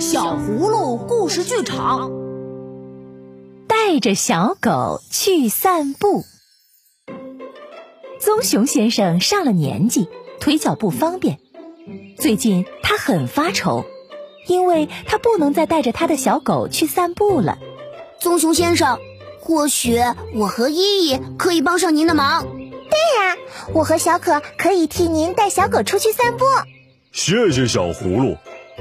小葫芦故事剧场，带着小狗去散步。棕熊先生上了年纪，腿脚不方便。最近他很发愁，因为他不能再带着他的小狗去散步了。棕熊先生，或许我和依依可以帮上您的忙。对呀，我和小可可以替您带小狗出去散步。谢谢小葫芦，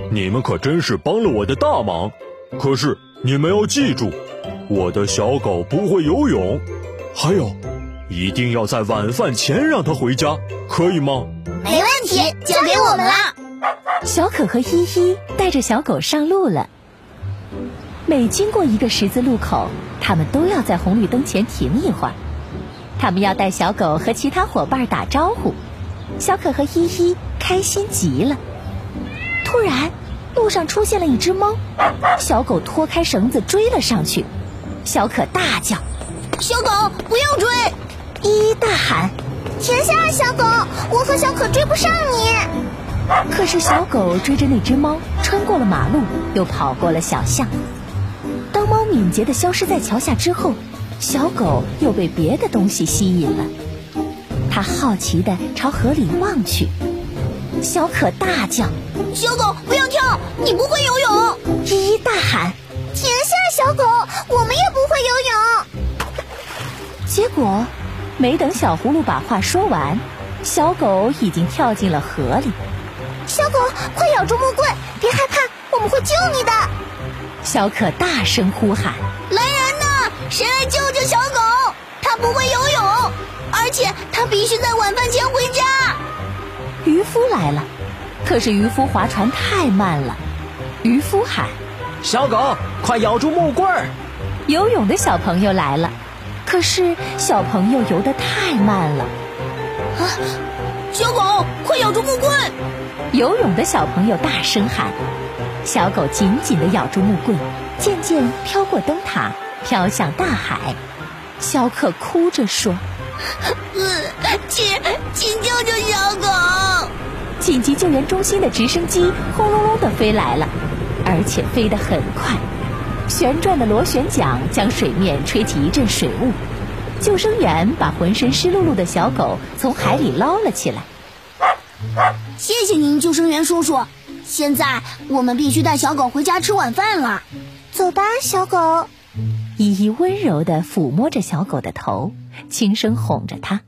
你们可真是帮了我的大忙。可是你们要记住，我的小狗不会游泳，还有，一定要在晚饭前让它回家，可以吗？没问题，交给我们了。小可和依依带着小狗上路了。每经过一个十字路口，他们都要在红绿灯前停一会儿。他们要带小狗和其他伙伴打招呼。小可和依依开心极了。突然，路上出现了一只猫，小狗脱开绳子追了上去。小可大叫：“小狗，不要追！”依依大喊：“停下，小狗，我和小可追不上你。”可是小狗追着那只猫，穿过了马路，又跑过了小巷。当猫敏捷地消失在桥下之后，小狗又被别的东西吸引了。它好奇地朝河里望去。小可大叫：“小狗，不要跳！你不会游泳！”依依大喊：“停下，小狗，我们也不会游泳。”结果，没等小葫芦把话说完，小狗已经跳进了河里。小狗，快咬住木棍，别害怕，我们会救你的！小可大声呼喊：“来人呐！谁来救救小狗？它不会游泳，而且它必须在晚饭前回家。”渔夫来了，可是渔夫划船太慢了。渔夫喊：“小狗，快咬住木棍！”游泳的小朋友来了，可是小朋友游得太慢了。啊！小狗，快咬住木棍！游泳的小朋友大声喊。小狗紧紧地咬住木棍，渐渐飘过灯塔，飘向大海。小可哭着说：“请，请救救小狗！”紧急救援中心的直升机轰隆隆地飞来了，而且飞得很快。旋转的螺旋桨将水面吹起一阵水雾。救生员把浑身湿漉漉的小狗从海里捞了起来。谢谢您，救生员叔叔。现在我们必须带小狗回家吃晚饭了。走吧，小狗。依依温柔地抚摸着小狗的头，轻声哄着它：“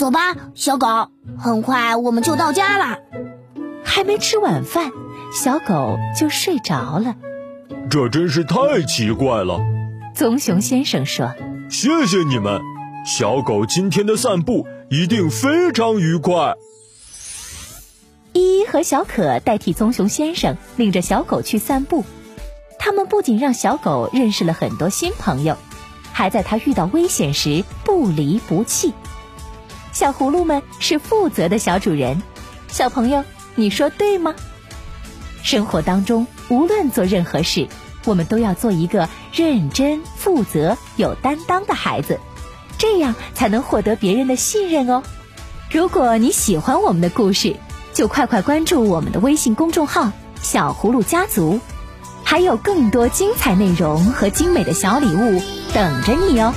走吧，小狗，很快我们就到家了。”还没吃晚饭，小狗就睡着了。这真是太奇怪了。棕熊先生说：“谢谢你们，小狗今天的散步一定非常愉快。”依依和小可代替棕熊先生领着小狗去散步，他们不仅让小狗认识了很多新朋友，还在它遇到危险时不离不弃。小葫芦们是负责的小主人，小朋友，你说对吗？生活当中，无论做任何事，我们都要做一个认真、负责、有担当的孩子，这样才能获得别人的信任哦。如果你喜欢我们的故事，就快快关注我们的微信公众号“小葫芦家族”，还有更多精彩内容和精美的小礼物等着你哦。